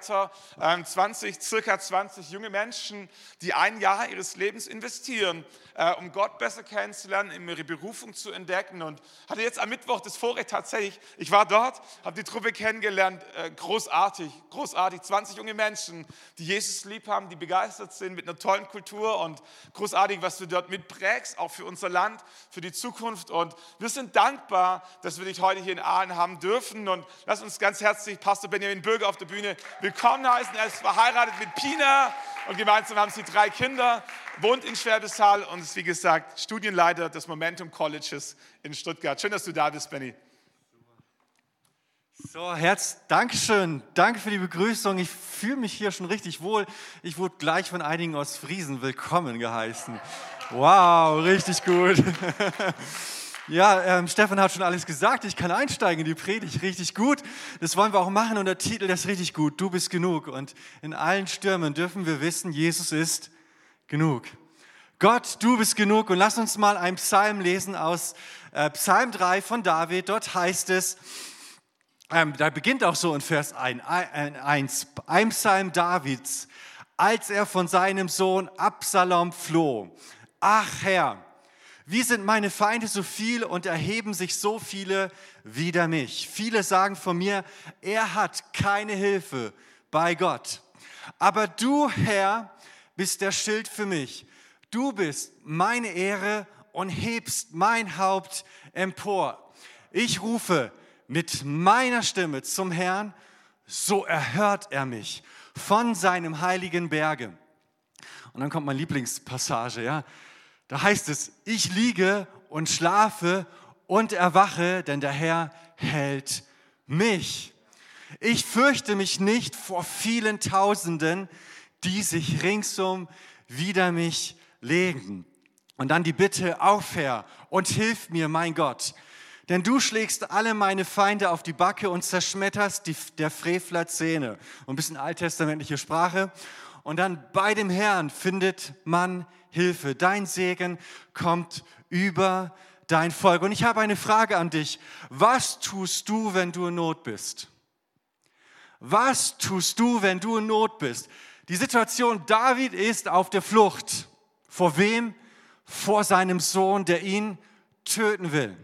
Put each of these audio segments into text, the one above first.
20, ähm, circa 20 junge Menschen, die ein Jahr ihres Lebens investieren, äh, um Gott besser kennenzulernen, um ihre Berufung zu entdecken. Und hatte jetzt am Mittwoch das Vorrecht tatsächlich, ich war dort, habe die Truppe kennengelernt, äh, großartig, großartig. 20 junge Menschen, die Jesus lieb haben, die begeistert sind mit einer tollen Kultur und großartig, was du dort mitprägst, auch für unser Land, für die Zukunft. Und wir sind dankbar, dass wir dich heute hier in Aalen haben dürfen. Und lass uns ganz herzlich Pastor Benjamin Bürger auf der Bühne willkommen heißen. Er ist verheiratet mit Pina und gemeinsam haben sie drei Kinder, wohnt in Schwäbisch Hall und ist, wie gesagt, Studienleiter des Momentum Colleges in Stuttgart. Schön, dass du da bist, Benny. So, Herz, Dankeschön. Danke für die Begrüßung. Ich fühle mich hier schon richtig wohl. Ich wurde gleich von einigen aus Friesen willkommen geheißen. Wow, richtig gut. Ja, ähm, Stefan hat schon alles gesagt. Ich kann einsteigen in die Predigt. Richtig gut. Das wollen wir auch machen. Und der Titel ist richtig gut. Du bist genug. Und in allen Stürmen dürfen wir wissen, Jesus ist genug. Gott, du bist genug. Und lass uns mal einen Psalm lesen aus äh, Psalm 3 von David. Dort heißt es, ähm, da beginnt auch so in Vers 1, ein Psalm Davids, als er von seinem Sohn Absalom floh. Ach Herr, wie sind meine Feinde so viel und erheben sich so viele wider mich? Viele sagen von mir, er hat keine Hilfe bei Gott. Aber du, Herr, bist der Schild für mich. Du bist meine Ehre und hebst mein Haupt empor. Ich rufe mit meiner Stimme zum Herrn, so erhört er mich von seinem heiligen Berge. Und dann kommt meine Lieblingspassage, ja. Da heißt es, ich liege und schlafe und erwache, denn der Herr hält mich. Ich fürchte mich nicht vor vielen Tausenden, die sich ringsum wider mich legen. Und dann die Bitte, auf Herr und hilf mir, mein Gott. Denn du schlägst alle meine Feinde auf die Backe und zerschmetterst die, der Frevler Zähne. Ein bisschen alttestamentliche Sprache. Und dann bei dem Herrn findet man Hilfe. Dein Segen kommt über dein Volk. Und ich habe eine Frage an dich. Was tust du, wenn du in Not bist? Was tust du, wenn du in Not bist? Die Situation, David ist auf der Flucht. Vor wem? Vor seinem Sohn, der ihn töten will.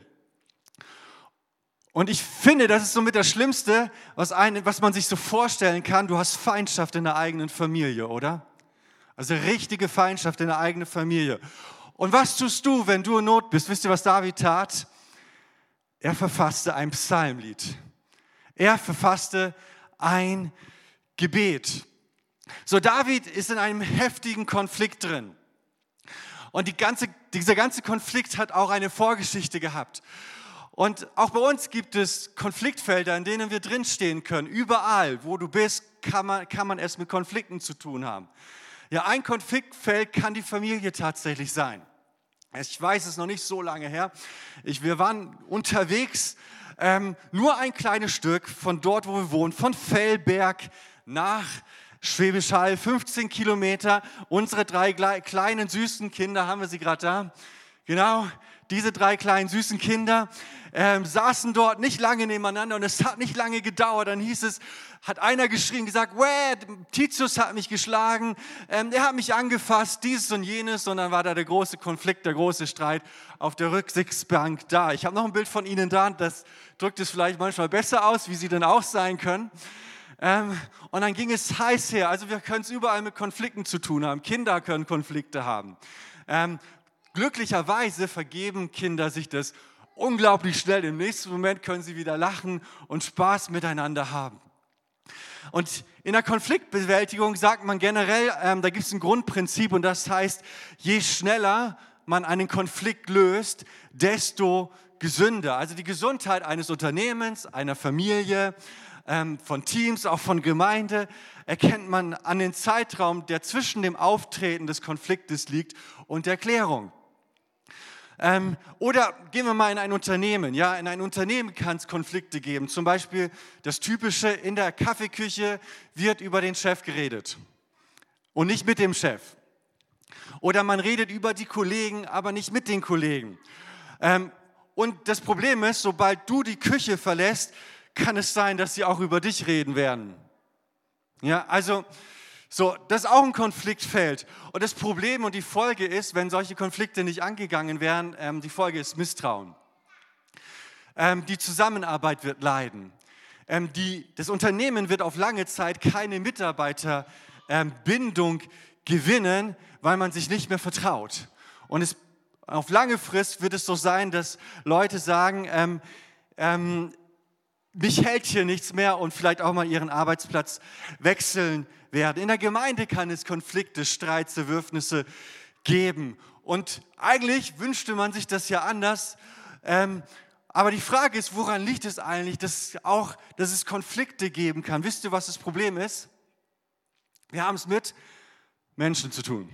Und ich finde, das ist somit das Schlimmste, was, ein, was man sich so vorstellen kann. Du hast Feindschaft in der eigenen Familie, oder? Also richtige Feindschaft in der eigenen Familie. Und was tust du, wenn du in Not bist? Wisst ihr, was David tat? Er verfasste ein Psalmlied. Er verfasste ein Gebet. So, David ist in einem heftigen Konflikt drin. Und die ganze, dieser ganze Konflikt hat auch eine Vorgeschichte gehabt. Und auch bei uns gibt es Konfliktfelder, in denen wir drinstehen können. Überall, wo du bist, kann man, kann man es mit Konflikten zu tun haben. Ja, ein Konfliktfeld kann die Familie tatsächlich sein. Ich weiß es noch nicht so lange her. Ich, wir waren unterwegs, ähm, nur ein kleines Stück von dort, wo wir wohnen, von Fellberg nach Schwäbisch Hall, 15 Kilometer. Unsere drei kleinen süßen Kinder, haben wir sie gerade da? Genau, diese drei kleinen süßen Kinder ähm, saßen dort nicht lange nebeneinander und es hat nicht lange gedauert. Dann hieß es, hat einer geschrien, gesagt, Wäh, Titius hat mich geschlagen, ähm, er hat mich angefasst, dieses und jenes. Und dann war da der große Konflikt, der große Streit auf der Rücksichtsbank da. Ich habe noch ein Bild von Ihnen da, das drückt es vielleicht manchmal besser aus, wie Sie denn auch sein können. Ähm, und dann ging es heiß her. Also wir können es überall mit Konflikten zu tun haben. Kinder können Konflikte haben. Ähm, glücklicherweise vergeben Kinder sich das unglaublich schnell. Im nächsten Moment können sie wieder lachen und Spaß miteinander haben. Und in der Konfliktbewältigung sagt man generell, ähm, da gibt es ein Grundprinzip und das heißt, je schneller man einen Konflikt löst, desto gesünder. Also die Gesundheit eines Unternehmens, einer Familie, ähm, von Teams, auch von Gemeinde, erkennt man an den Zeitraum, der zwischen dem Auftreten des Konfliktes liegt und der Klärung. Ähm, oder gehen wir mal in ein Unternehmen. Ja, in ein Unternehmen kann es Konflikte geben. Zum Beispiel das typische, in der Kaffeeküche wird über den Chef geredet und nicht mit dem Chef. Oder man redet über die Kollegen, aber nicht mit den Kollegen. Ähm, und das Problem ist, sobald du die Küche verlässt, kann es sein, dass sie auch über dich reden werden. Ja, also so, das ist auch ein Konfliktfeld. Und das Problem und die Folge ist, wenn solche Konflikte nicht angegangen werden, ähm, die Folge ist Misstrauen. Ähm, die Zusammenarbeit wird leiden. Ähm, die, das Unternehmen wird auf lange Zeit keine Mitarbeiterbindung gewinnen, weil man sich nicht mehr vertraut. Und es, auf lange Frist wird es so sein, dass Leute sagen, ähm, ähm, mich hält hier nichts mehr und vielleicht auch mal ihren Arbeitsplatz wechseln werden. In der Gemeinde kann es Konflikte, Streits, Zerwürfnisse geben. Und eigentlich wünschte man sich das ja anders. Ähm, aber die Frage ist, woran liegt es eigentlich, dass, auch, dass es Konflikte geben kann? Wisst ihr, was das Problem ist? Wir haben es mit Menschen zu tun.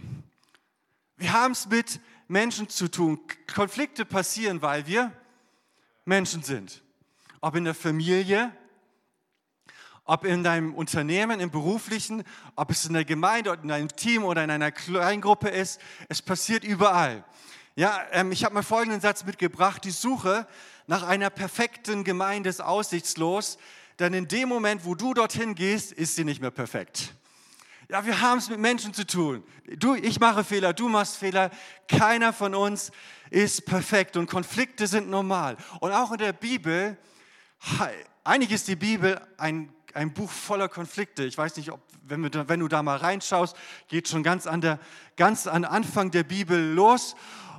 Wir haben es mit Menschen zu tun. Konflikte passieren, weil wir Menschen sind. Ob in der Familie, ob in deinem Unternehmen, im beruflichen, ob es in der Gemeinde, in einem Team oder in einer Kleingruppe ist. Es passiert überall. Ja, ähm, ich habe mal folgenden Satz mitgebracht. Die Suche nach einer perfekten Gemeinde ist aussichtslos, denn in dem Moment, wo du dorthin gehst, ist sie nicht mehr perfekt. Ja, wir haben es mit Menschen zu tun. Du, ich mache Fehler, du machst Fehler. Keiner von uns ist perfekt und Konflikte sind normal. Und auch in der Bibel, eigentlich ist die Bibel ein, ein Buch voller Konflikte. Ich weiß nicht, ob, wenn, wir, wenn du da mal reinschaust, geht schon ganz an der, ganz an Anfang der Bibel los.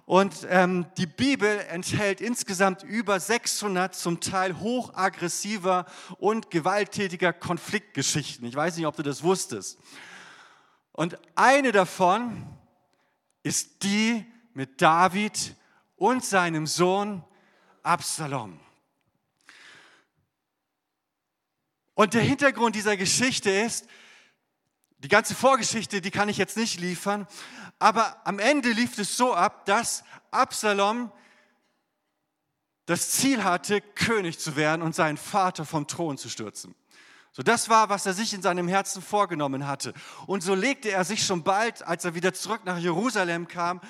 Und ähm, die Bibel enthält insgesamt über 600 zum Teil hochaggressiver und gewalttätiger Konfliktgeschichten. Ich weiß nicht, ob du das wusstest. Und eine davon ist die mit David und seinem Sohn Absalom. Und der Hintergrund dieser Geschichte ist, die ganze Vorgeschichte, die kann ich jetzt nicht liefern, aber am Ende lief es so ab, dass Absalom das Ziel hatte, König zu werden und seinen Vater vom Thron zu stürzen. So, das war, was er sich in seinem Herzen vorgenommen hatte. Und so legte er sich schon bald, als er wieder zurück nach Jerusalem kam,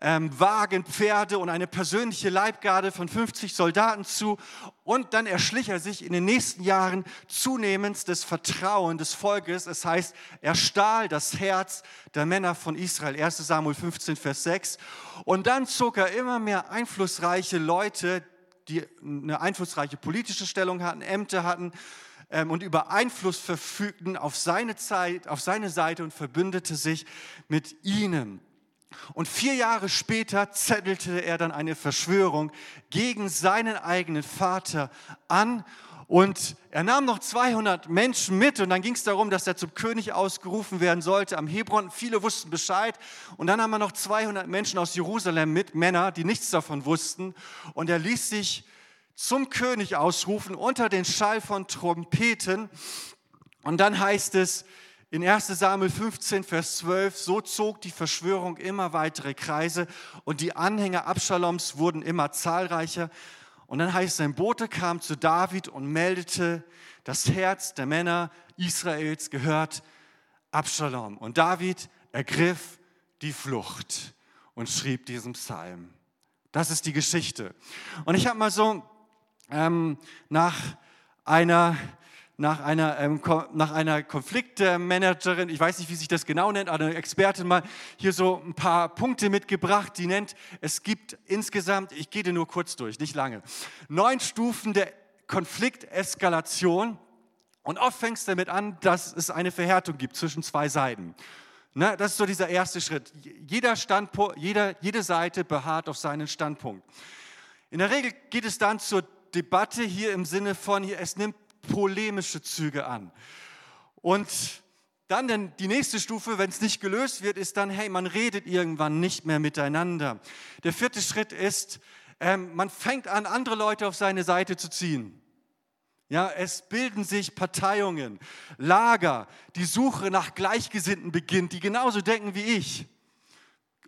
ähm, Wagen, Pferde und eine persönliche Leibgarde von 50 Soldaten zu. Und dann erschlich er sich in den nächsten Jahren zunehmend das Vertrauen des Volkes. Es heißt, er stahl das Herz der Männer von Israel. 1 Samuel 15, Vers 6. Und dann zog er immer mehr einflussreiche Leute, die eine einflussreiche politische Stellung hatten, Ämter hatten, ähm, und über Einfluss verfügten auf seine Zeit, auf seine Seite und verbündete sich mit ihnen. Und vier Jahre später zettelte er dann eine Verschwörung gegen seinen eigenen Vater an. Und er nahm noch 200 Menschen mit und dann ging es darum, dass er zum König ausgerufen werden sollte am Hebron. Viele wussten Bescheid. Und dann haben wir noch 200 Menschen aus Jerusalem mit, Männer, die nichts davon wussten. Und er ließ sich zum König ausrufen unter den Schall von Trompeten. Und dann heißt es, in 1 Samuel 15, Vers 12, so zog die Verschwörung immer weitere Kreise und die Anhänger Abschaloms wurden immer zahlreicher. Und dann heißt es, ein Bote kam zu David und meldete, das Herz der Männer Israels gehört Abschalom. Und David ergriff die Flucht und schrieb diesen Psalm. Das ist die Geschichte. Und ich habe mal so ähm, nach einer nach einer, ähm, nach einer Konfliktmanagerin, ich weiß nicht, wie sich das genau nennt, eine Expertin mal hier so ein paar Punkte mitgebracht, die nennt, es gibt insgesamt, ich gehe dir nur kurz durch, nicht lange, neun Stufen der Konflikteskalation und oft fängt es damit an, dass es eine Verhärtung gibt zwischen zwei Seiten. Ne, das ist so dieser erste Schritt. Jeder Standpunkt, jeder, jede Seite beharrt auf seinen Standpunkt. In der Regel geht es dann zur Debatte hier im Sinne von, es nimmt polemische Züge an. Und dann denn die nächste Stufe, wenn es nicht gelöst wird, ist dann, hey, man redet irgendwann nicht mehr miteinander. Der vierte Schritt ist, ähm, man fängt an, andere Leute auf seine Seite zu ziehen. Ja, es bilden sich Parteiungen, Lager, die Suche nach Gleichgesinnten beginnt, die genauso denken wie ich.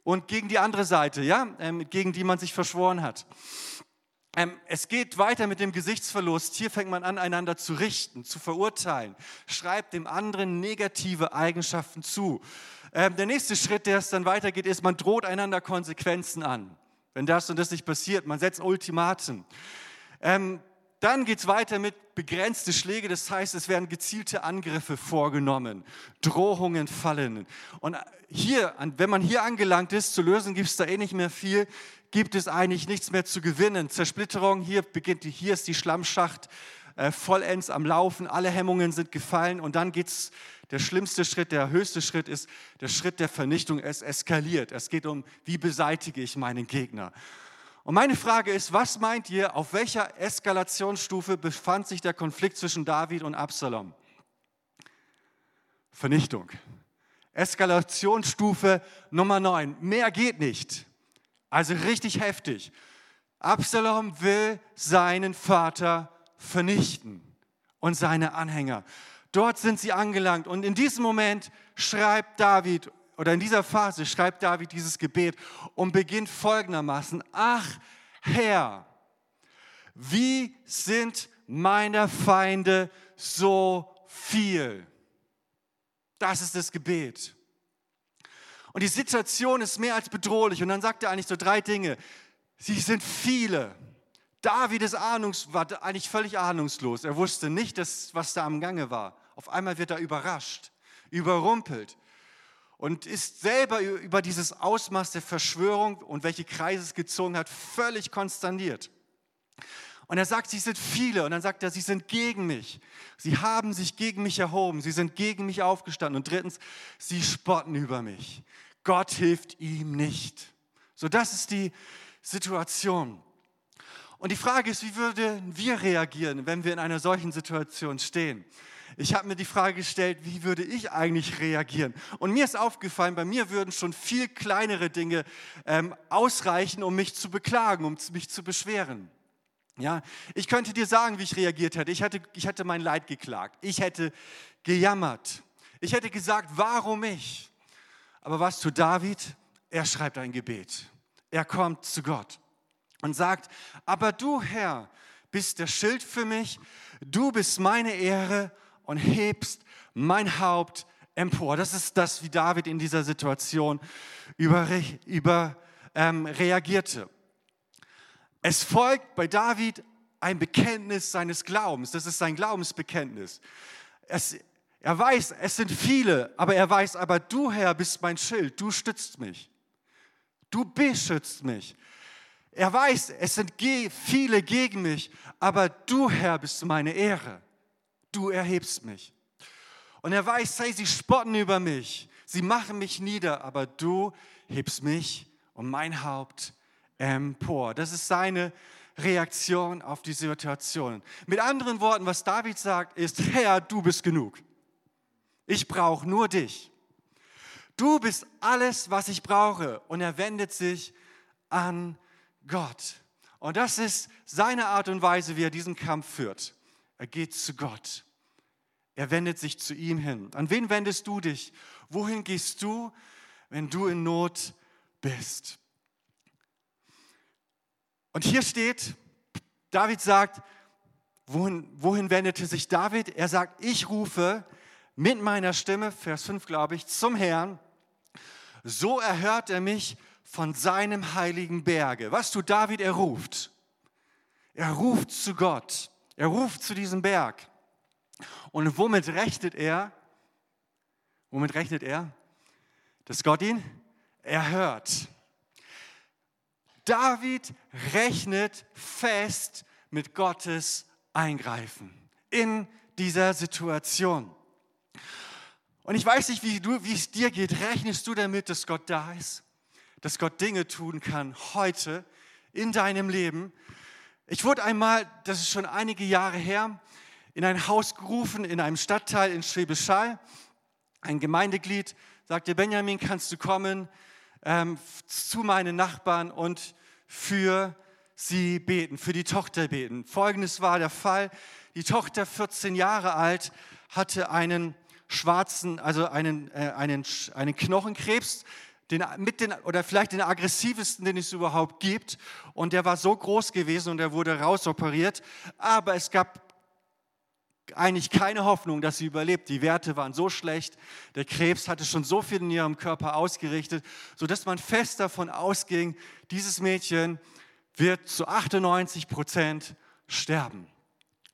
Und gegen die andere Seite, ja, ähm, gegen die man sich verschworen hat. Ähm, es geht weiter mit dem Gesichtsverlust. Hier fängt man an, einander zu richten, zu verurteilen. Schreibt dem anderen negative Eigenschaften zu. Ähm, der nächste Schritt, der es dann weitergeht, ist, man droht einander Konsequenzen an. Wenn das und das nicht passiert, man setzt Ultimaten. Dann geht es weiter mit begrenzte Schläge, das heißt, es werden gezielte Angriffe vorgenommen, Drohungen fallen. Und hier, wenn man hier angelangt ist, zu lösen gibt es da eh nicht mehr viel, gibt es eigentlich nichts mehr zu gewinnen. Zersplitterung, hier beginnt, hier ist die Schlammschacht äh, vollends am Laufen, alle Hemmungen sind gefallen und dann geht es, der schlimmste Schritt, der höchste Schritt ist der Schritt der Vernichtung. Es eskaliert. Es geht um, wie beseitige ich meinen Gegner. Und meine Frage ist, was meint ihr, auf welcher Eskalationsstufe befand sich der Konflikt zwischen David und Absalom? Vernichtung. Eskalationsstufe Nummer 9. Mehr geht nicht. Also richtig heftig. Absalom will seinen Vater vernichten und seine Anhänger. Dort sind sie angelangt und in diesem Moment schreibt David oder in dieser Phase schreibt David dieses Gebet und beginnt folgendermaßen, ach Herr, wie sind meine Feinde so viel? Das ist das Gebet. Und die Situation ist mehr als bedrohlich. Und dann sagt er eigentlich so drei Dinge. Sie sind viele. David ist ahnungs, war eigentlich völlig ahnungslos. Er wusste nicht, dass, was da am Gange war. Auf einmal wird er überrascht, überrumpelt und ist selber über dieses Ausmaß der Verschwörung und welche Kreise es gezogen hat, völlig konsterniert. Und er sagt, sie sind viele. Und dann sagt er, sie sind gegen mich. Sie haben sich gegen mich erhoben. Sie sind gegen mich aufgestanden. Und drittens, sie spotten über mich. Gott hilft ihm nicht. So, das ist die Situation. Und die Frage ist, wie würden wir reagieren, wenn wir in einer solchen Situation stehen? Ich habe mir die Frage gestellt, wie würde ich eigentlich reagieren? Und mir ist aufgefallen, bei mir würden schon viel kleinere Dinge ähm, ausreichen, um mich zu beklagen, um mich zu beschweren. Ja, ich könnte dir sagen, wie ich reagiert hätte. Ich hätte, ich hätte mein Leid geklagt. Ich hätte gejammert. Ich hätte gesagt, warum ich? Aber was zu David? Er schreibt ein Gebet. Er kommt zu Gott und sagt, aber du Herr bist der Schild für mich, du bist meine Ehre und hebst mein Haupt empor. Das ist das, wie David in dieser Situation über, über ähm, reagierte. Es folgt bei David ein Bekenntnis seines Glaubens. Das ist sein Glaubensbekenntnis. Es, er weiß, es sind viele, aber er weiß, aber du Herr bist mein Schild, du stützt mich. Du beschützt mich. Er weiß, es sind viele gegen mich, aber du Herr bist meine Ehre du erhebst mich. Und er weiß, hey, sie spotten über mich, sie machen mich nieder, aber du hebst mich und mein Haupt empor. Das ist seine Reaktion auf die Situation. Mit anderen Worten, was David sagt, ist, Herr, du bist genug. Ich brauche nur dich. Du bist alles, was ich brauche. Und er wendet sich an Gott. Und das ist seine Art und Weise, wie er diesen Kampf führt. Er geht zu Gott. Er wendet sich zu ihm hin. An wen wendest du dich? Wohin gehst du, wenn du in Not bist? Und hier steht, David sagt, wohin, wohin wendete sich David? Er sagt, ich rufe mit meiner Stimme, Vers 5 glaube ich, zum Herrn. So erhört er mich von seinem heiligen Berge. Was tut David? Er ruft. Er ruft zu Gott. Er ruft zu diesem Berg. Und womit rechnet er? Womit rechnet er? Dass Gott ihn erhört. David rechnet fest mit Gottes Eingreifen in dieser Situation. Und ich weiß nicht, wie, du, wie es dir geht. Rechnest du damit, dass Gott da ist? Dass Gott Dinge tun kann heute in deinem Leben? Ich wurde einmal, das ist schon einige Jahre her, in ein Haus gerufen, in einem Stadtteil in Schwäbisch Hall. Ein Gemeindeglied sagte, Benjamin, kannst du kommen ähm, zu meinen Nachbarn und für sie beten, für die Tochter beten. Folgendes war der Fall. Die Tochter, 14 Jahre alt, hatte einen schwarzen, also einen, äh, einen, einen Knochenkrebs den, mit den, oder vielleicht den aggressivsten, den es überhaupt gibt. Und der war so groß gewesen und er wurde rausoperiert. Aber es gab eigentlich keine Hoffnung, dass sie überlebt. Die Werte waren so schlecht, der Krebs hatte schon so viel in ihrem Körper ausgerichtet, sodass man fest davon ausging, dieses Mädchen wird zu 98 Prozent sterben.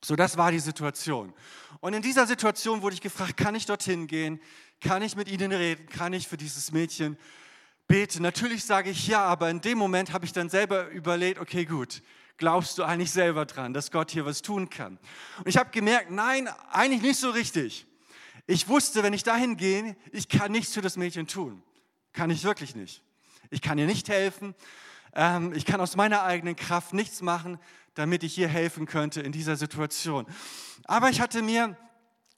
So, das war die Situation. Und in dieser Situation wurde ich gefragt, kann ich dorthin gehen? Kann ich mit ihnen reden? Kann ich für dieses Mädchen beten? Natürlich sage ich ja, aber in dem Moment habe ich dann selber überlegt, okay, gut, glaubst du eigentlich selber dran, dass Gott hier was tun kann? Und ich habe gemerkt, nein, eigentlich nicht so richtig. Ich wusste, wenn ich dahin gehe, ich kann nichts für das Mädchen tun. Kann ich wirklich nicht. Ich kann ihr nicht helfen. Ähm, ich kann aus meiner eigenen Kraft nichts machen, damit ich ihr helfen könnte in dieser Situation. Aber ich hatte mir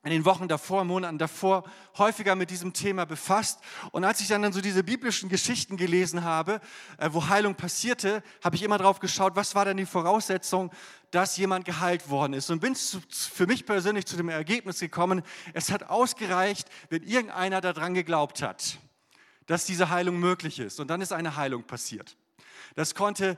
in den Wochen davor, Monaten davor häufiger mit diesem Thema befasst. Und als ich dann, so diese biblischen Geschichten gelesen habe, äh, wo Heilung passierte, habe ich immer drauf geschaut, was war denn die Voraussetzung, dass jemand geheilt worden ist. Und bin für mich persönlich zu dem Ergebnis gekommen, es hat ausgereicht, wenn irgendeiner daran geglaubt hat, dass diese Heilung möglich ist. Und dann ist eine Heilung passiert. Das konnte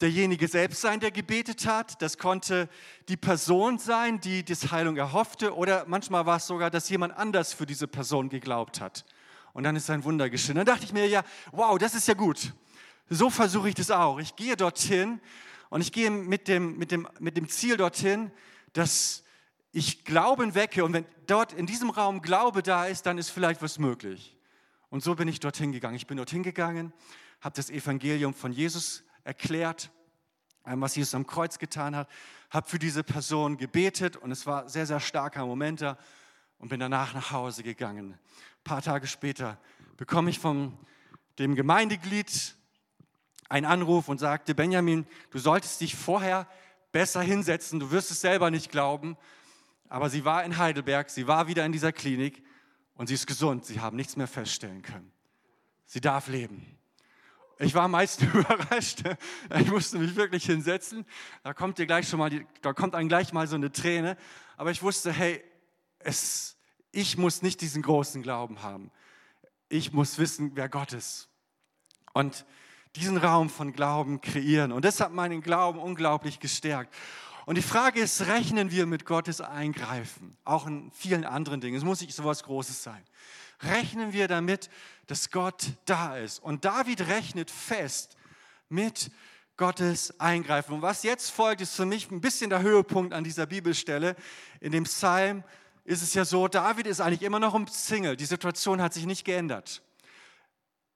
derjenige selbst sein, der gebetet hat. Das konnte die Person sein, die das Heilung erhoffte. Oder manchmal war es sogar, dass jemand anders für diese Person geglaubt hat. Und dann ist ein Wunder geschehen. Dann dachte ich mir, ja, wow, das ist ja gut. So versuche ich das auch. Ich gehe dorthin und ich gehe mit dem, mit dem, mit dem Ziel dorthin, dass ich Glauben wecke. Und wenn dort in diesem Raum Glaube da ist, dann ist vielleicht was möglich. Und so bin ich dorthin gegangen. Ich bin dorthin gegangen, habe das Evangelium von Jesus erklärt, was Jesus am Kreuz getan hat, habe für diese Person gebetet und es war sehr, sehr starker Moment da und bin danach nach Hause gegangen. Ein paar Tage später bekomme ich von dem Gemeindeglied einen Anruf und sagte, Benjamin, du solltest dich vorher besser hinsetzen, du wirst es selber nicht glauben, aber sie war in Heidelberg, sie war wieder in dieser Klinik und sie ist gesund, sie haben nichts mehr feststellen können. Sie darf leben. Ich war meist überrascht. Ich musste mich wirklich hinsetzen. Da kommt dir gleich schon mal, die, da kommt einem gleich mal so eine Träne. Aber ich wusste, hey, es, ich muss nicht diesen großen Glauben haben. Ich muss wissen, wer Gott ist. Und diesen Raum von Glauben kreieren. Und das hat meinen Glauben unglaublich gestärkt. Und die Frage ist, rechnen wir mit Gottes Eingreifen? Auch in vielen anderen Dingen. Es muss nicht so was Großes sein rechnen wir damit, dass Gott da ist. Und David rechnet fest mit Gottes Eingreifen. Und was jetzt folgt, ist für mich ein bisschen der Höhepunkt an dieser Bibelstelle. In dem Psalm ist es ja so, David ist eigentlich immer noch umzingelt. Die Situation hat sich nicht geändert.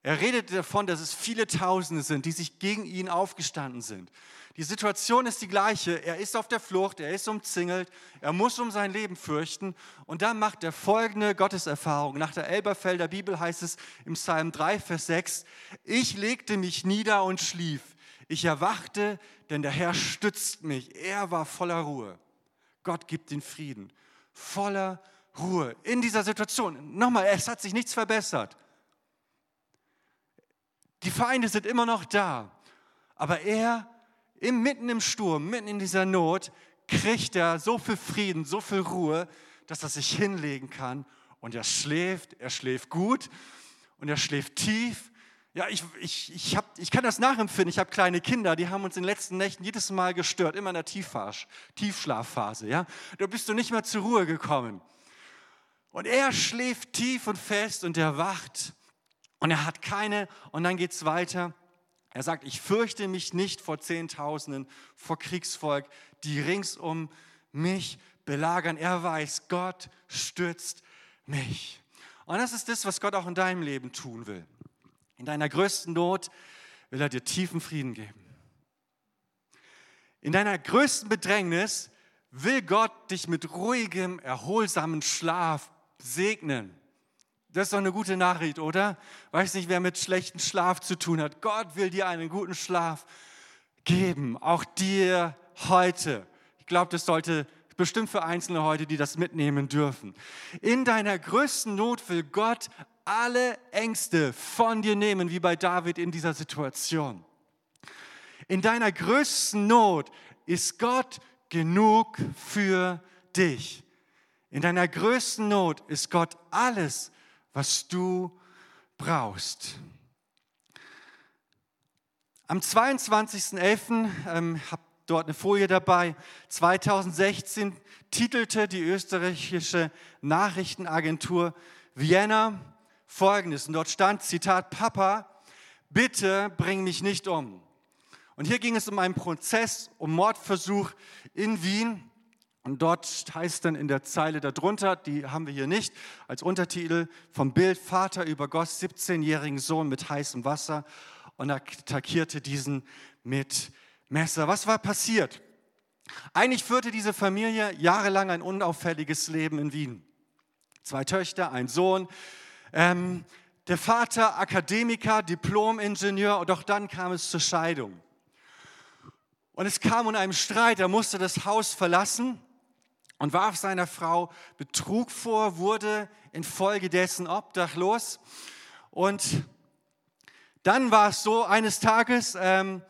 Er redet davon, dass es viele Tausende sind, die sich gegen ihn aufgestanden sind. Die Situation ist die gleiche. Er ist auf der Flucht, er ist umzingelt, er muss um sein Leben fürchten. Und dann macht er folgende Gotteserfahrung. Nach der Elberfelder Bibel heißt es im Psalm 3, Vers 6, ich legte mich nieder und schlief. Ich erwachte, denn der Herr stützt mich. Er war voller Ruhe. Gott gibt den Frieden. Voller Ruhe. In dieser Situation, nochmal, es hat sich nichts verbessert. Die Feinde sind immer noch da. Aber er im, mitten im Sturm, mitten in dieser Not, kriegt er so viel Frieden, so viel Ruhe, dass er sich hinlegen kann und er schläft, er schläft gut und er schläft tief. Ja, ich, ich, ich, hab, ich kann das nachempfinden. Ich habe kleine Kinder, die haben uns in den letzten Nächten jedes Mal gestört, immer in der Tiefschlafphase. Ja? Da bist du nicht mehr zur Ruhe gekommen. Und er schläft tief und fest und er wacht und er hat keine, und dann geht es weiter. Er sagt, ich fürchte mich nicht vor Zehntausenden, vor Kriegsvolk, die rings um mich belagern. Er weiß, Gott stützt mich. Und das ist das, was Gott auch in deinem Leben tun will. In deiner größten Not will er dir tiefen Frieden geben. In deiner größten Bedrängnis will Gott dich mit ruhigem, erholsamen Schlaf segnen. Das ist doch eine gute Nachricht, oder? Weiß nicht, wer mit schlechtem Schlaf zu tun hat. Gott will dir einen guten Schlaf geben, auch dir heute. Ich glaube, das sollte bestimmt für Einzelne heute, die das mitnehmen dürfen. In deiner größten Not will Gott alle Ängste von dir nehmen, wie bei David in dieser Situation. In deiner größten Not ist Gott genug für dich. In deiner größten Not ist Gott alles was du brauchst. Am 22.11. Ähm, habe dort eine Folie dabei. 2016 titelte die österreichische Nachrichtenagentur Vienna folgendes. Und dort stand, Zitat, Papa, bitte bring mich nicht um. Und hier ging es um einen Prozess, um Mordversuch in Wien. Und dort heißt dann in der Zeile darunter, die haben wir hier nicht, als Untertitel vom Bild, Vater übergoss 17-jährigen Sohn mit heißem Wasser und attackierte diesen mit Messer. Was war passiert? Eigentlich führte diese Familie jahrelang ein unauffälliges Leben in Wien. Zwei Töchter, ein Sohn. Ähm, der Vater Akademiker, Diplom-Ingenieur, doch dann kam es zur Scheidung. Und es kam in einem Streit, er musste das Haus verlassen und warf seiner Frau Betrug vor, wurde infolgedessen obdachlos. Und dann war es so, eines Tages, ähm,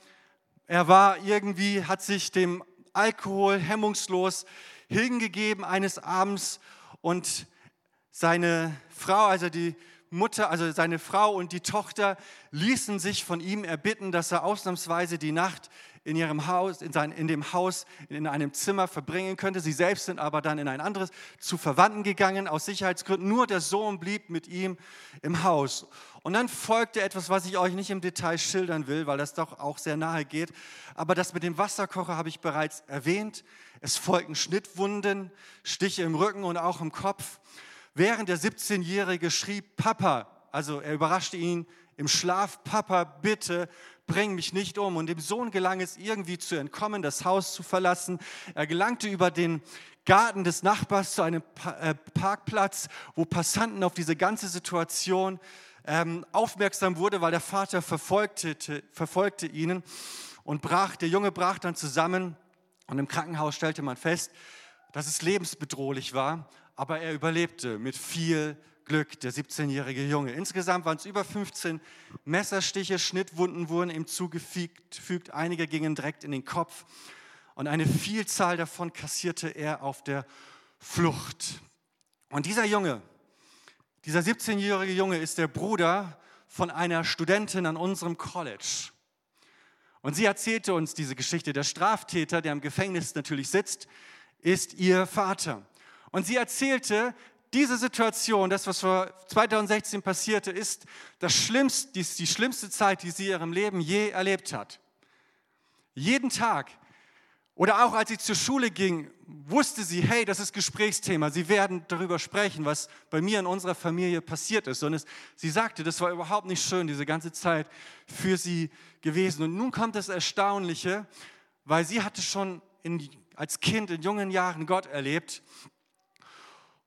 er war irgendwie, hat sich dem Alkohol hemmungslos hingegeben eines Abends und seine Frau, also die Mutter, also seine Frau und die Tochter ließen sich von ihm erbitten, dass er ausnahmsweise die Nacht in ihrem Haus, in, sein, in dem Haus, in einem Zimmer verbringen könnte. Sie selbst sind aber dann in ein anderes zu Verwandten gegangen, aus Sicherheitsgründen. Nur der Sohn blieb mit ihm im Haus. Und dann folgte etwas, was ich euch nicht im Detail schildern will, weil das doch auch sehr nahe geht. Aber das mit dem Wasserkocher habe ich bereits erwähnt. Es folgten Schnittwunden, Stiche im Rücken und auch im Kopf. Während der 17-Jährige schrieb, Papa, also er überraschte ihn im Schlaf, Papa, bitte bring mich nicht um. Und dem Sohn gelang es irgendwie zu entkommen, das Haus zu verlassen. Er gelangte über den Garten des Nachbars zu einem äh, Parkplatz, wo Passanten auf diese ganze Situation ähm, aufmerksam wurde, weil der Vater verfolgte, verfolgte ihnen und brach, der Junge brach dann zusammen und im Krankenhaus stellte man fest, dass es lebensbedrohlich war, aber er überlebte mit viel Glück, der 17-jährige Junge. Insgesamt waren es über 15 Messerstiche, Schnittwunden wurden ihm zugefügt, einige gingen direkt in den Kopf und eine Vielzahl davon kassierte er auf der Flucht. Und dieser Junge, dieser 17-jährige Junge ist der Bruder von einer Studentin an unserem College. Und sie erzählte uns diese Geschichte. Der Straftäter, der im Gefängnis natürlich sitzt, ist ihr Vater. Und sie erzählte, diese Situation, das, was vor 2016 passierte, ist das schlimmste, die, die schlimmste Zeit, die sie in ihrem Leben je erlebt hat. Jeden Tag oder auch als sie zur Schule ging, wusste sie, hey, das ist Gesprächsthema. Sie werden darüber sprechen, was bei mir in unserer Familie passiert ist. Und es, sie sagte, das war überhaupt nicht schön, diese ganze Zeit für sie gewesen. Und nun kommt das Erstaunliche, weil sie hatte schon in, als Kind in jungen Jahren Gott erlebt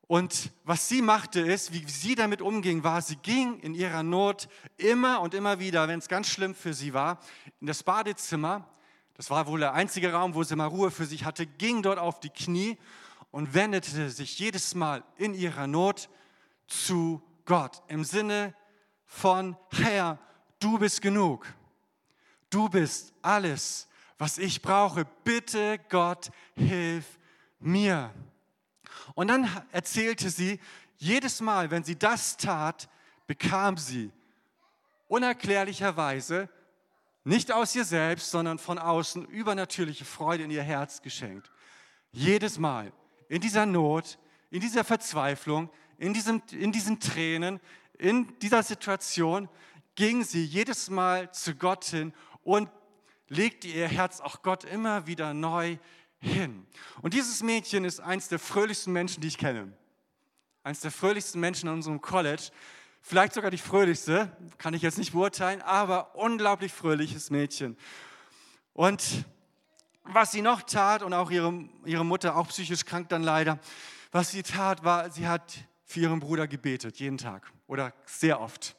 und was sie machte ist, wie sie damit umging, war, sie ging in ihrer Not immer und immer wieder, wenn es ganz schlimm für sie war, in das Badezimmer. Das war wohl der einzige Raum, wo sie mal Ruhe für sich hatte, ging dort auf die Knie und wendete sich jedes Mal in ihrer Not zu Gott. Im Sinne von, Herr, du bist genug. Du bist alles, was ich brauche. Bitte Gott, hilf mir. Und dann erzählte sie, jedes Mal, wenn sie das tat, bekam sie unerklärlicherweise nicht aus ihr selbst, sondern von außen übernatürliche Freude in ihr Herz geschenkt. Jedes Mal in dieser Not, in dieser Verzweiflung, in, diesem, in diesen Tränen, in dieser Situation ging sie jedes Mal zu Gott hin und legte ihr Herz auch Gott immer wieder neu hin. Und dieses Mädchen ist eins der fröhlichsten Menschen, die ich kenne. Eins der fröhlichsten Menschen in unserem College. Vielleicht sogar die fröhlichste, kann ich jetzt nicht beurteilen, aber unglaublich fröhliches Mädchen. Und was sie noch tat, und auch ihre, ihre Mutter, auch psychisch krank dann leider, was sie tat, war, sie hat für ihren Bruder gebetet, jeden Tag oder sehr oft.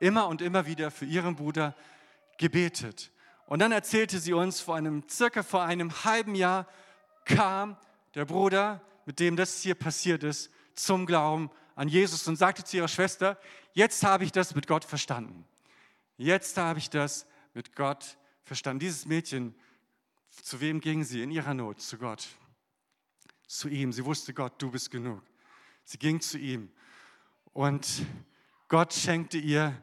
Immer und immer wieder für ihren Bruder gebetet. Und dann erzählte sie uns, vor einem, circa vor einem halben Jahr kam der Bruder, mit dem das hier passiert ist, zum Glauben an Jesus und sagte zu ihrer Schwester, jetzt habe ich das mit Gott verstanden. Jetzt habe ich das mit Gott verstanden. Dieses Mädchen, zu wem ging sie in ihrer Not? Zu Gott. Zu ihm. Sie wusste, Gott, du bist genug. Sie ging zu ihm. Und Gott schenkte ihr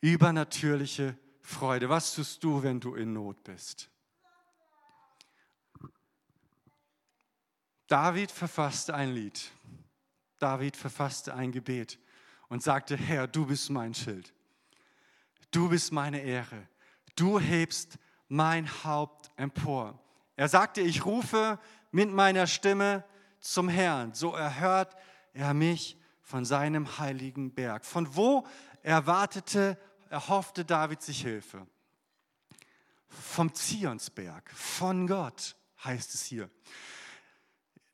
übernatürliche Freude? Was tust du, wenn du in Not bist? David verfasste ein Lied. David verfasste ein Gebet und sagte, Herr, du bist mein Schild. Du bist meine Ehre. Du hebst mein Haupt empor. Er sagte, ich rufe mit meiner Stimme zum Herrn. So erhört er mich von seinem heiligen Berg. Von wo erwartete, erhoffte David sich Hilfe? Vom Zionsberg, von Gott heißt es hier.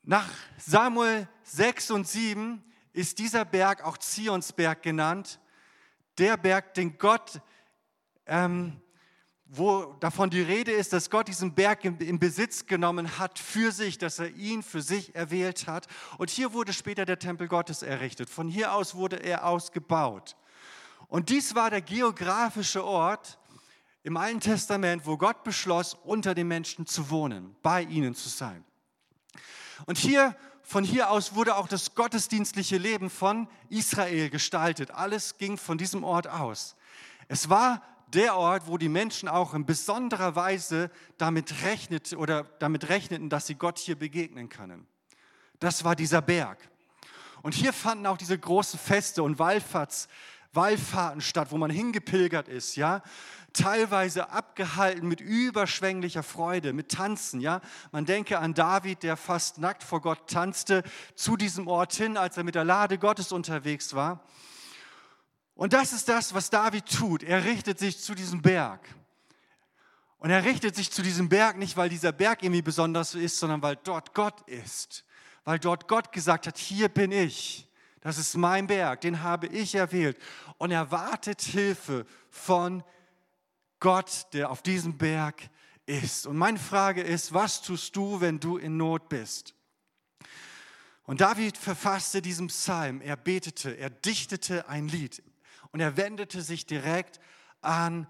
Nach Samuel 6 und 7 ist dieser Berg auch Zionsberg genannt. Der Berg, den Gott ähm, wo davon die Rede ist, dass Gott diesen Berg in, Besitz genommen hat für sich, dass er ihn für sich erwählt hat. Und hier wurde später der Tempel Gottes errichtet. Von hier aus wurde er ausgebaut. Und dies war der geografische Ort im Alten Testament, wo Gott beschloss, unter den Menschen zu wohnen, bei ihnen zu sein. Und hier, von hier aus wurde auch das gottesdienstliche Leben von Israel gestaltet. Alles ging von diesem Ort aus. Es war der Ort, wo die Menschen auch in besonderer Weise damit rechnet oder damit rechneten, dass sie Gott hier begegnen können. Das war dieser Berg. Und hier fanden auch diese großen Feste und Wallfahrts, Wallfahrten statt, wo man hingepilgert ist, ja, teilweise abgehalten mit überschwänglicher Freude, mit Tanzen, ja. Man denke an David, der fast nackt vor Gott tanzte, zu diesem Ort hin, als er mit der Lade Gottes unterwegs war. Und das ist das, was David tut. Er richtet sich zu diesem Berg. Und er richtet sich zu diesem Berg nicht, weil dieser Berg irgendwie besonders ist, sondern weil dort Gott ist. Weil dort Gott gesagt hat, hier bin ich. Das ist mein Berg, den habe ich erwählt. Und er wartet Hilfe von Gott, der auf diesem Berg ist. Und meine Frage ist, was tust du, wenn du in Not bist? Und David verfasste diesen Psalm, er betete, er dichtete ein Lied und er wendete sich direkt an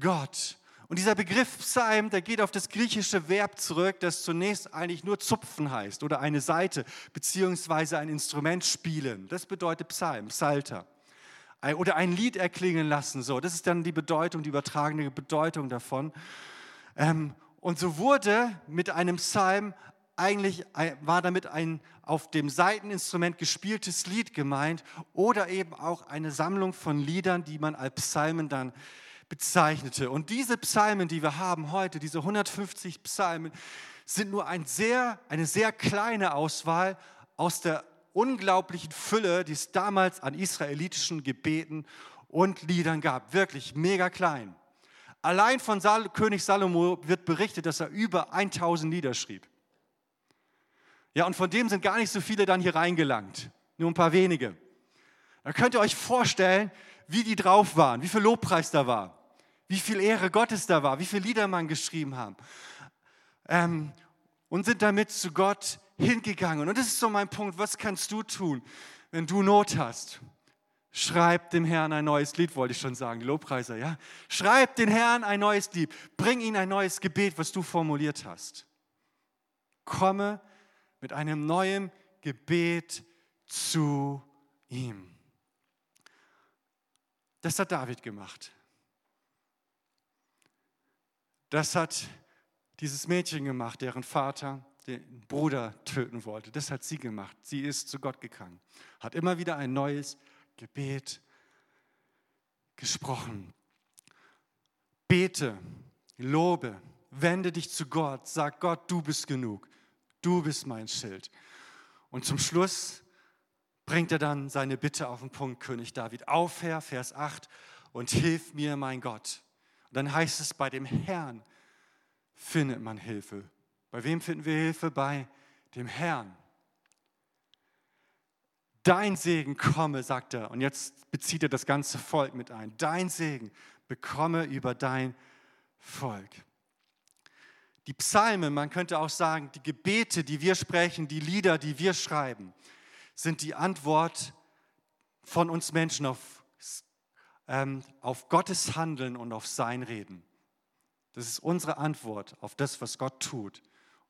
Gott. Und dieser Begriff Psalm, der geht auf das griechische Verb zurück, das zunächst eigentlich nur zupfen heißt oder eine Seite beziehungsweise ein Instrument spielen. Das bedeutet Psalm, Psalter. Oder ein Lied erklingen lassen, so. Das ist dann die Bedeutung, die übertragene Bedeutung davon. Ähm, und so wurde mit einem Psalm eigentlich war damit ein auf dem Saiteninstrument gespieltes Lied gemeint oder eben auch eine Sammlung von Liedern, die man als Psalmen dann bezeichnete. Und diese Psalmen, die wir haben heute, diese 150 Psalmen, sind nur ein sehr, eine sehr kleine Auswahl aus der unglaublichen Fülle, die es damals an israelitischen Gebeten und Liedern gab. Wirklich mega klein. Allein von Sal König Salomo wird berichtet, dass er über 1000 Lieder schrieb. Ja, und von dem sind gar nicht so viele dann hier reingelangt. Nur ein paar wenige. Da könnt ihr euch vorstellen, wie die drauf waren, wie viel Lobpreis da war, wie viel Ehre Gottes da war, wie viele Lieder man geschrieben haben. Ähm, und sind damit zu Gott hingegangen. Und das ist so mein Punkt. Was kannst du tun, wenn du Not hast? Schreib dem Herrn ein neues Lied, wollte ich schon sagen, die Lobpreiser, ja? Schreib den Herrn ein neues Lied. Bring ihm ein neues Gebet, was du formuliert hast. Komme mit einem neuen Gebet zu ihm. Das hat David gemacht. Das hat dieses Mädchen gemacht, deren Vater den Bruder töten wollte. Das hat sie gemacht. Sie ist zu Gott gegangen, hat immer wieder ein neues Gebet gesprochen. Bete, lobe, wende dich zu Gott, sag Gott, du bist genug. Du bist mein Schild. Und zum Schluss bringt er dann seine Bitte auf den Punkt, König David. Auf, Herr, Vers 8, und hilf mir, mein Gott. Und dann heißt es, bei dem Herrn findet man Hilfe. Bei wem finden wir Hilfe? Bei dem Herrn. Dein Segen komme, sagt er. Und jetzt bezieht er das ganze Volk mit ein. Dein Segen bekomme über dein Volk. Die Psalmen, man könnte auch sagen, die Gebete, die wir sprechen, die Lieder, die wir schreiben, sind die Antwort von uns Menschen auf, ähm, auf Gottes Handeln und auf sein Reden. Das ist unsere Antwort auf das, was Gott tut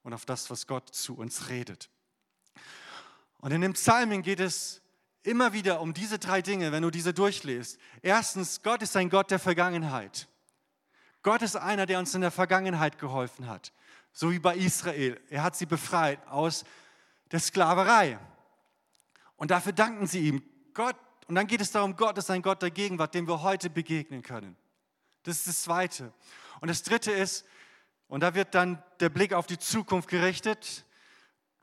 und auf das, was Gott zu uns redet. Und in den Psalmen geht es immer wieder um diese drei Dinge, wenn du diese durchliest. Erstens, Gott ist ein Gott der Vergangenheit. Gott ist einer, der uns in der Vergangenheit geholfen hat, so wie bei Israel. Er hat sie befreit aus der Sklaverei. Und dafür danken sie ihm. Gott, und dann geht es darum, Gott ist ein Gott der Gegenwart, dem wir heute begegnen können. Das ist das Zweite. Und das Dritte ist, und da wird dann der Blick auf die Zukunft gerichtet,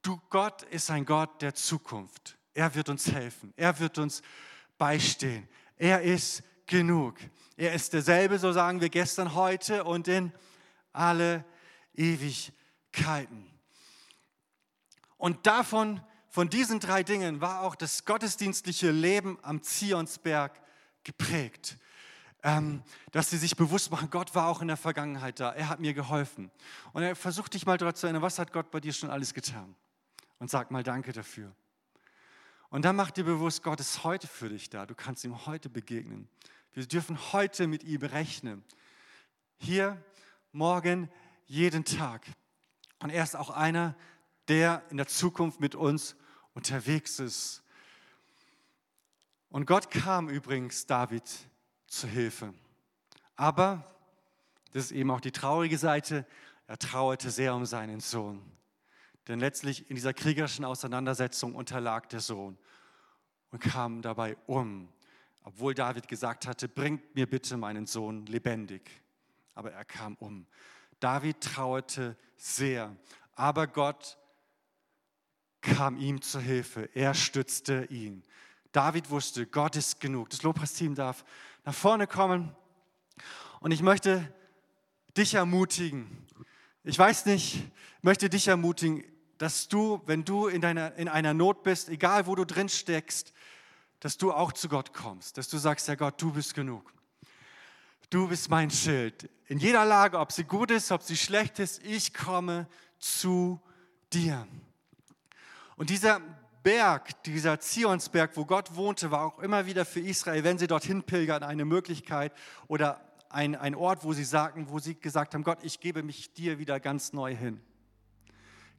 Du, Gott ist ein Gott der Zukunft. Er wird uns helfen. Er wird uns beistehen. Er ist genug. Er ist derselbe, so sagen wir gestern, heute und in alle Ewigkeiten. Und davon, von diesen drei Dingen war auch das gottesdienstliche Leben am Zionsberg geprägt. Ähm, dass sie sich bewusst machen, Gott war auch in der Vergangenheit da. Er hat mir geholfen. Und er versucht dich mal dort zu erinnern, was hat Gott bei dir schon alles getan? Und sag mal Danke dafür. Und dann mach dir bewusst, Gott ist heute für dich da. Du kannst ihm heute begegnen. Wir dürfen heute mit ihm rechnen. Hier, morgen, jeden Tag. Und er ist auch einer, der in der Zukunft mit uns unterwegs ist. Und Gott kam übrigens David zu Hilfe. Aber, das ist eben auch die traurige Seite, er trauerte sehr um seinen Sohn. Denn letztlich in dieser kriegerischen Auseinandersetzung unterlag der Sohn und kam dabei um, obwohl David gesagt hatte, bringt mir bitte meinen Sohn lebendig. Aber er kam um. David trauerte sehr, aber Gott kam ihm zur Hilfe. Er stützte ihn. David wusste, Gott ist genug. Das Lobpreisteam darf nach vorne kommen. Und ich möchte dich ermutigen. Ich weiß nicht, ich möchte dich ermutigen, dass du, wenn du in, deiner, in einer Not bist, egal wo du drin steckst, dass du auch zu Gott kommst, dass du sagst, ja Gott, du bist genug. Du bist mein Schild. In jeder Lage, ob sie gut ist, ob sie schlecht ist, ich komme zu dir. Und dieser Berg, dieser Zionsberg, wo Gott wohnte, war auch immer wieder für Israel, wenn sie dorthin pilgern, eine Möglichkeit oder ein, ein Ort, wo sie sagten, wo sie gesagt haben, Gott, ich gebe mich dir wieder ganz neu hin.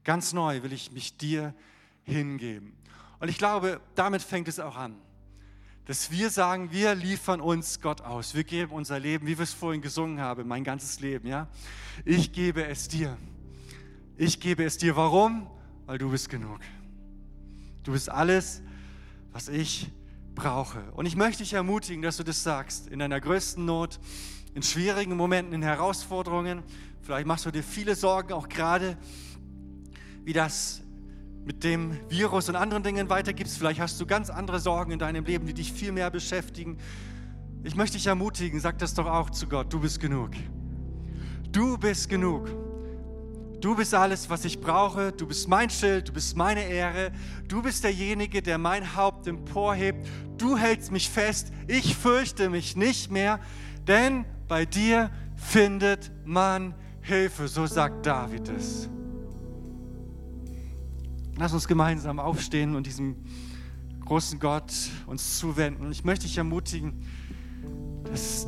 Ganz neu will ich mich dir hingeben. Und ich glaube, damit fängt es auch an, dass wir sagen, wir liefern uns Gott aus. Wir geben unser Leben, wie wir es vorhin gesungen haben, mein ganzes Leben, ja. Ich gebe es dir. Ich gebe es dir. Warum? Weil du bist genug. Du bist alles, was ich brauche. Und ich möchte dich ermutigen, dass du das sagst in deiner größten Not, in schwierigen Momenten, in Herausforderungen. Vielleicht machst du dir viele Sorgen, auch gerade, wie das mit dem Virus und anderen Dingen weitergibst. Vielleicht hast du ganz andere Sorgen in deinem Leben, die dich viel mehr beschäftigen. Ich möchte dich ermutigen, sag das doch auch zu Gott. Du bist genug. Du bist genug. Du bist alles, was ich brauche. Du bist mein Schild, du bist meine Ehre. Du bist derjenige, der mein Haupt emporhebt. Du hältst mich fest. Ich fürchte mich nicht mehr, denn bei dir findet man Hilfe. So sagt David es. Lass uns gemeinsam aufstehen und diesem großen Gott uns zuwenden. Ich möchte dich ermutigen, dass,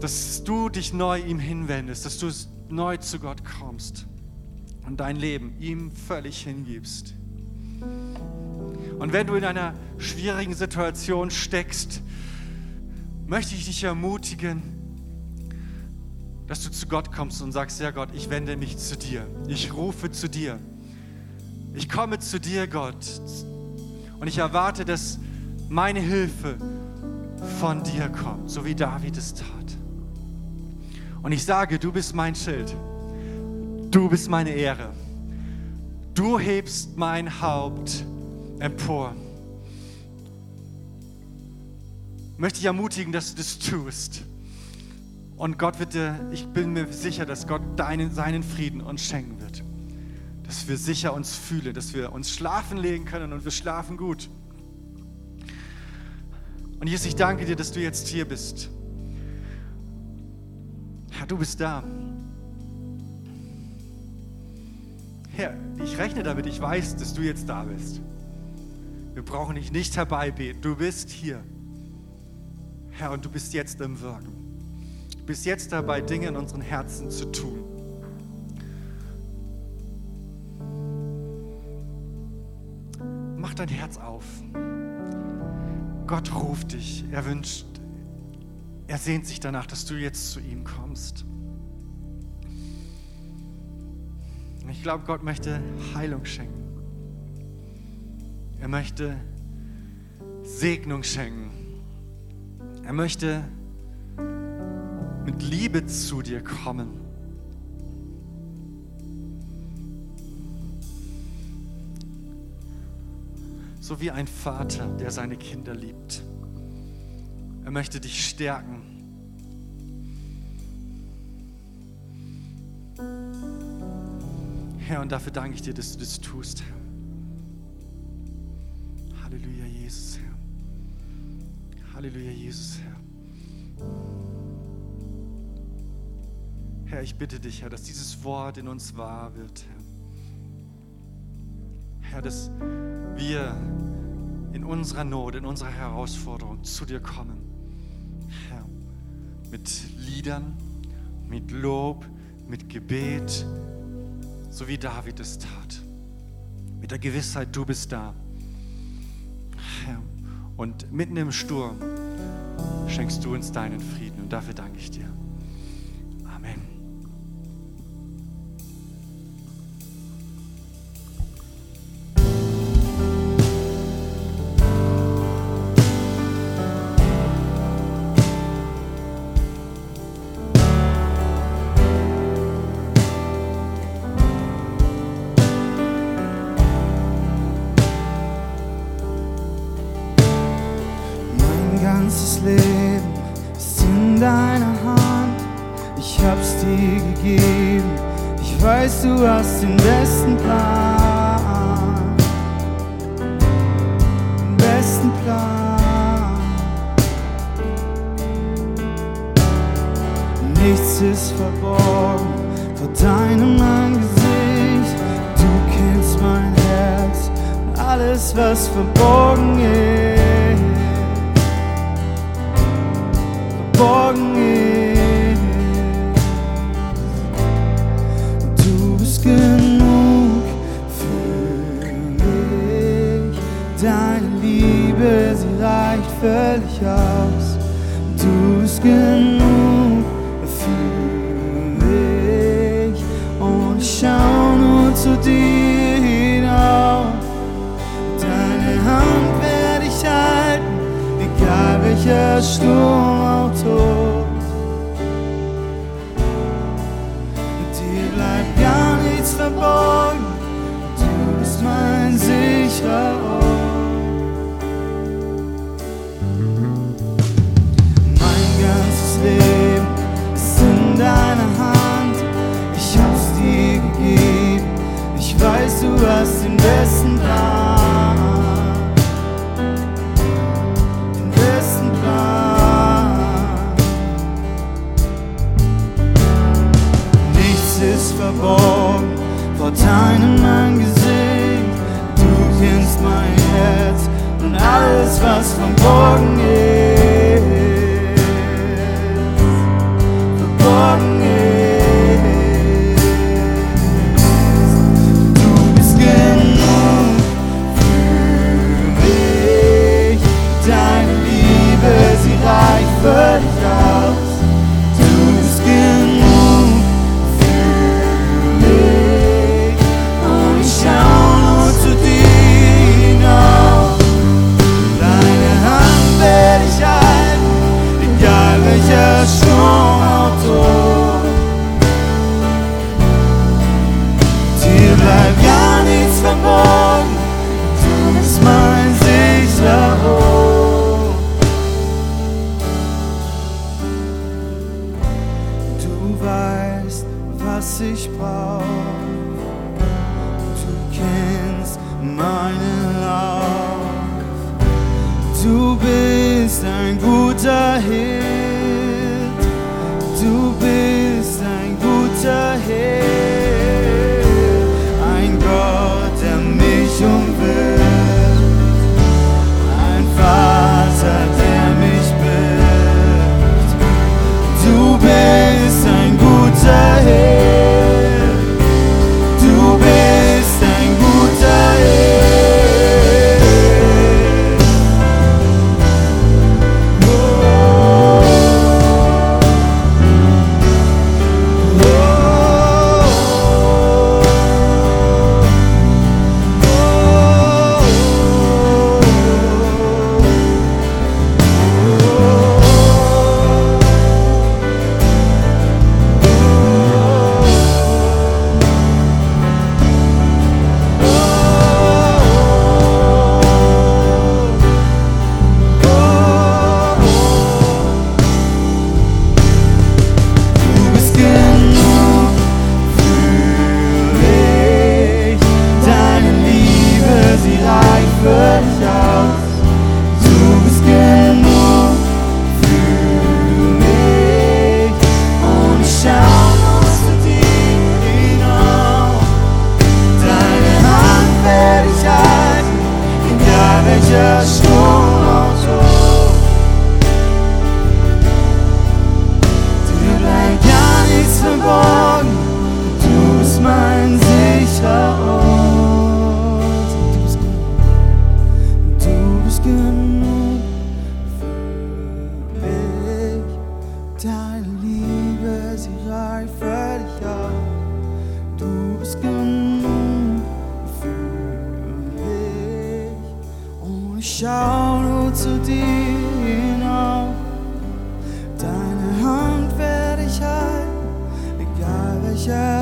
dass du dich neu ihm hinwendest, dass du neu zu Gott kommst und dein Leben ihm völlig hingibst. Und wenn du in einer schwierigen Situation steckst, möchte ich dich ermutigen, dass du zu Gott kommst und sagst, ja Gott, ich wende mich zu dir. Ich rufe zu dir. Ich komme zu dir, Gott. Und ich erwarte, dass meine Hilfe von dir kommt, so wie David es tat. Und ich sage, du bist mein Schild. Du bist meine Ehre. Du hebst mein Haupt empor. Möchte ich ermutigen, dass du das tust. Und Gott wird dir, ich bin mir sicher, dass Gott deinen, seinen Frieden uns schenken wird. Dass wir sicher uns fühlen, dass wir uns schlafen legen können und wir schlafen gut. Und Jesus, ich danke dir, dass du jetzt hier bist. Herr, du bist da. Herr, ich rechne damit, ich weiß, dass du jetzt da bist. Wir brauchen dich nicht herbeibeten. Du bist hier. Herr, und du bist jetzt im Wirken. Du bist jetzt dabei, Dinge in unseren Herzen zu tun. Mach dein Herz auf. Gott ruft dich. Er wünscht, er sehnt sich danach, dass du jetzt zu ihm kommst. Ich glaube, Gott möchte Heilung schenken. Er möchte Segnung schenken. Er möchte mit Liebe zu dir kommen. so wie ein Vater, der seine Kinder liebt. Er möchte dich stärken. Herr, und dafür danke ich dir, dass du das tust. Halleluja, Jesus, Herr. Halleluja, Jesus, Herr. Herr, ich bitte dich, Herr, dass dieses Wort in uns wahr wird, Herr. Herr, dass wir in unserer Not, in unserer Herausforderung zu dir kommen. Herr, mit Liedern, mit Lob, mit Gebet, so wie David es tat. Mit der Gewissheit, du bist da. Und mitten im Sturm schenkst du uns deinen Frieden und dafür danke ich dir.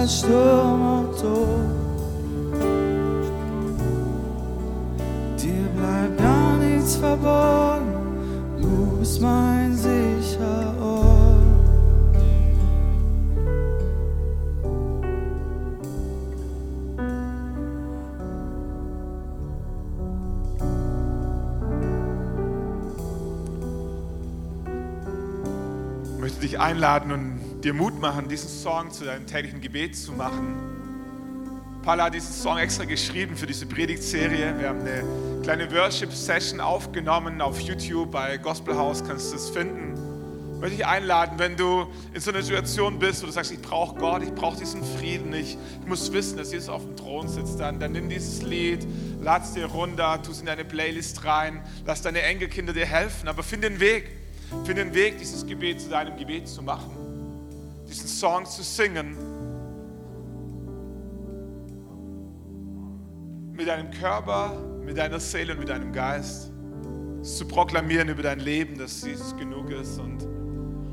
Sturm auch droht. Dir bleibt gar nichts verborgen, du bist mein sicherer. Ich möchte dich einladen und dir Mut machen, diesen Song zu deinem täglichen Gebet zu machen. Paula hat diesen Song extra geschrieben für diese Predigtserie. Wir haben eine kleine Worship-Session aufgenommen auf YouTube bei Gospel House, kannst du es finden. Ich möchte dich einladen, wenn du in so einer Situation bist, wo du sagst, ich brauche Gott, ich brauche diesen Frieden, ich, ich muss wissen, dass Jesus auf dem Thron sitzt, dann, dann nimm dieses Lied, lad es dir runter, tu es in deine Playlist rein, lass deine Enkelkinder dir helfen, aber finde den Weg, finde den Weg, dieses Gebet zu deinem Gebet zu machen, diesen Song zu singen, mit deinem Körper, mit deiner Seele und mit deinem Geist, zu proklamieren über dein Leben, dass Jesus genug ist und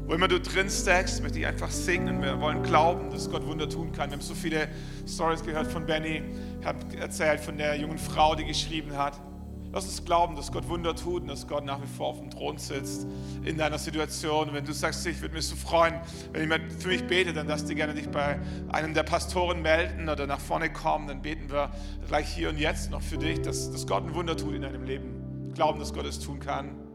wo immer du drin steckst, möchte ich einfach segnen. Wir wollen glauben, dass Gott Wunder tun kann. Wir haben so viele Stories gehört von Benny. Ich habe erzählt von der jungen Frau, die geschrieben hat. Lass uns glauben, dass Gott Wunder tut und dass Gott nach wie vor auf dem Thron sitzt in deiner Situation. Und wenn du sagst, ich würde mich so freuen, wenn jemand für mich betet, dann darfst du gerne dich bei einem der Pastoren melden oder nach vorne kommen. Dann beten wir gleich hier und jetzt noch für dich, dass, dass Gott ein Wunder tut in deinem Leben. Glauben, dass Gott es tun kann.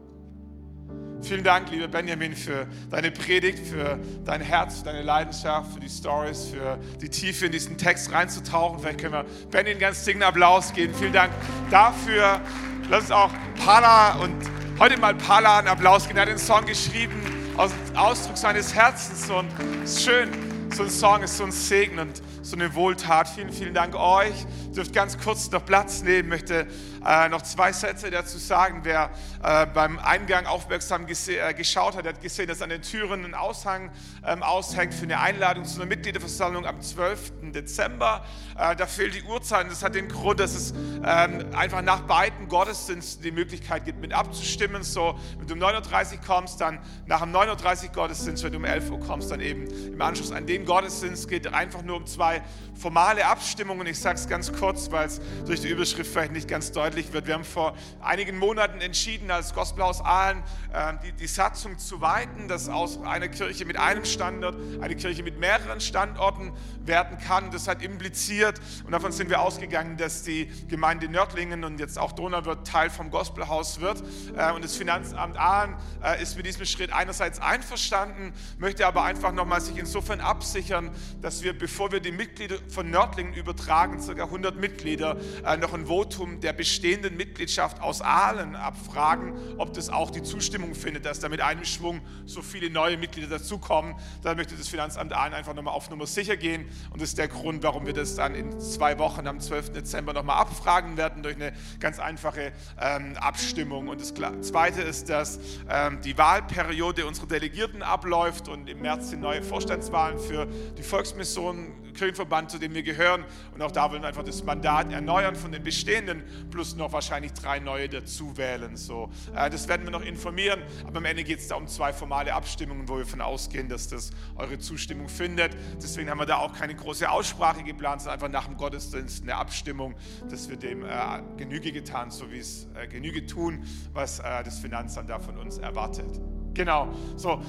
Vielen Dank, lieber Benjamin, für deine Predigt, für dein Herz, für deine Leidenschaft, für die Stories, für die Tiefe in diesen Text reinzutauchen. Vielleicht können wir Benny einen ganz dicken Applaus geben. Vielen Dank dafür. Lass uns auch Pala und heute mal Pala einen Applaus geben. Er hat den Song geschrieben aus dem Ausdruck seines Herzens und es ist schön. So ein Song ist so ein Segen und so eine Wohltat. Vielen, vielen Dank euch. Ihr dürft ganz kurz noch Platz nehmen. Ich möchte äh, noch zwei Sätze dazu sagen. Wer äh, beim Eingang aufmerksam äh, geschaut hat, der hat gesehen, dass an den Türen ein Aushang ähm, aushängt für eine Einladung zu einer Mitgliederversammlung am 12. Dezember. Äh, da fehlt die Uhrzeit und das hat den Grund, dass es ähm, einfach nach beiden Gottesdiensten die Möglichkeit gibt, mit abzustimmen. So, wenn du um 9.30 Uhr kommst, dann nach dem 9.30 Uhr Gottesdienst, wenn du um 11 Uhr kommst, dann eben im Anschluss an den Gottesdienst geht einfach nur um zwei formale Abstimmungen. Ich sage es ganz kurz, weil es durch die Überschrift vielleicht nicht ganz deutlich wird. Wir haben vor einigen Monaten entschieden, als Gospelhaus Aalen äh, die, die Satzung zu weiten, dass aus einer Kirche mit einem Standort eine Kirche mit mehreren Standorten werden kann. Das hat impliziert und davon sind wir ausgegangen, dass die Gemeinde Nördlingen und jetzt auch Donauwörth Teil vom Gospelhaus wird. Äh, und das Finanzamt Aalen äh, ist mit diesem Schritt einerseits einverstanden, möchte aber einfach nochmal sich insofern absichern, dass wir, bevor wir die Mitglieder von Nördlingen übertragen, ca. 100 Mitglieder, äh, noch ein Votum der bestehenden Mitgliedschaft aus Aalen abfragen, ob das auch die Zustimmung findet, dass da mit einem Schwung so viele neue Mitglieder dazukommen. Da möchte das Finanzamt Aalen einfach nochmal auf Nummer sicher gehen und das ist der Grund, warum wir das dann in zwei Wochen am 12. Dezember nochmal abfragen werden durch eine ganz einfache ähm, Abstimmung. Und das Zweite ist, dass ähm, die Wahlperiode unserer Delegierten abläuft und im März sind neue Vorstandswahlen für die Volksmission, Kirchenverband, zu dem wir gehören. Und auch da wollen wir einfach das Mandat erneuern von den bestehenden, plus noch wahrscheinlich drei neue dazu wählen. So, äh, das werden wir noch informieren, aber am Ende geht es da um zwei formale Abstimmungen, wo wir davon ausgehen, dass das eure Zustimmung findet. Deswegen haben wir da auch keine große Aussprache geplant, sondern einfach nach dem Gottesdienst eine Abstimmung, dass wir dem äh, Genüge getan, so wie es äh, Genüge tun, was äh, das Finanzamt da von uns erwartet. Genau, so.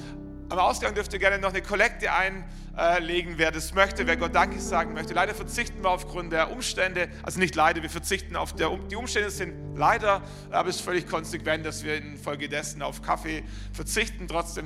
Am Ausgang dürft ihr gerne noch eine Kollekte einlegen, wer das möchte, wer Gott Danke sagen möchte. Leider verzichten wir aufgrund der Umstände, also nicht leider, wir verzichten auf der, die Umstände sind leider, aber es ist völlig konsequent, dass wir infolgedessen auf Kaffee verzichten. Trotzdem